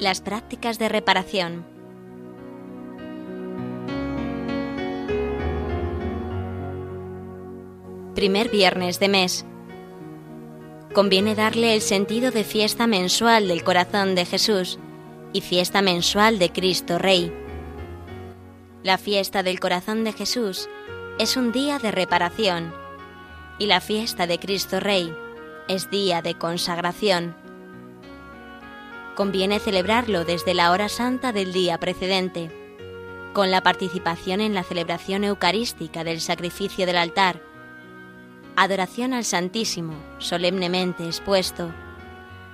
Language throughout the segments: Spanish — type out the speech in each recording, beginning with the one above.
Las prácticas de reparación. Primer viernes de mes. Conviene darle el sentido de fiesta mensual del corazón de Jesús y fiesta mensual de Cristo Rey. La fiesta del corazón de Jesús es un día de reparación y la fiesta de Cristo Rey es día de consagración conviene celebrarlo desde la hora santa del día precedente, con la participación en la celebración eucarística del sacrificio del altar, adoración al Santísimo solemnemente expuesto,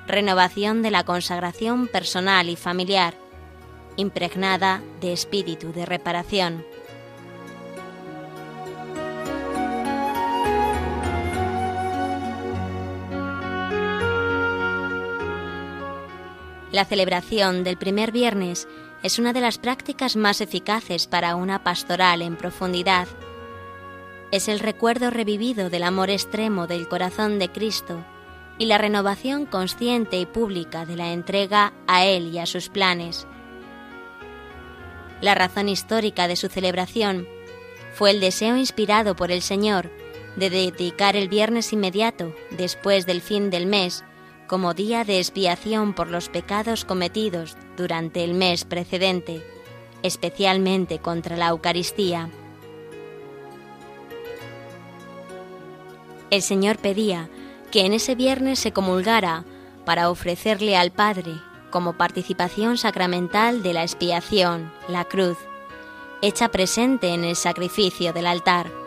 renovación de la consagración personal y familiar, impregnada de espíritu de reparación. La celebración del primer viernes es una de las prácticas más eficaces para una pastoral en profundidad. Es el recuerdo revivido del amor extremo del corazón de Cristo y la renovación consciente y pública de la entrega a Él y a sus planes. La razón histórica de su celebración fue el deseo inspirado por el Señor de dedicar el viernes inmediato, después del fin del mes, como día de expiación por los pecados cometidos durante el mes precedente, especialmente contra la Eucaristía. El Señor pedía que en ese viernes se comulgara para ofrecerle al Padre como participación sacramental de la expiación, la cruz, hecha presente en el sacrificio del altar.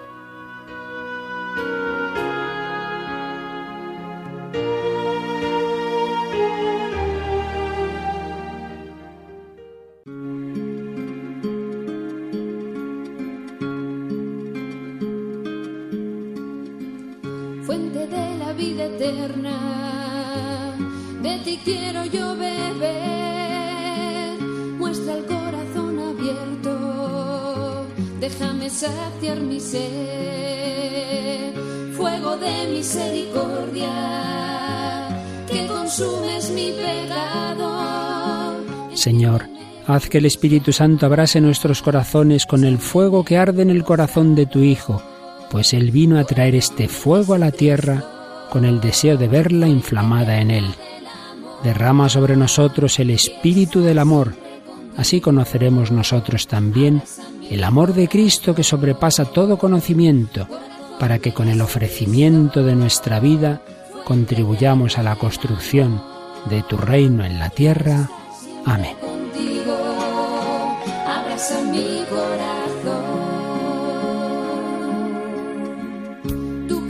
De la vida eterna. De ti quiero yo beber, muestra el corazón abierto, déjame saciar mi sed, fuego de misericordia, que consumes mi pecado. Señor, haz que el Espíritu Santo abrase nuestros corazones con el fuego que arde en el corazón de tu Hijo, pues Él vino a traer este fuego a la tierra con el deseo de verla inflamada en Él. Derrama sobre nosotros el espíritu del amor, así conoceremos nosotros también el amor de Cristo que sobrepasa todo conocimiento, para que con el ofrecimiento de nuestra vida contribuyamos a la construcción de tu reino en la tierra. Amén.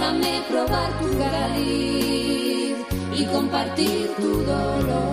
déjame probar tu cariz y compartir tu dolor.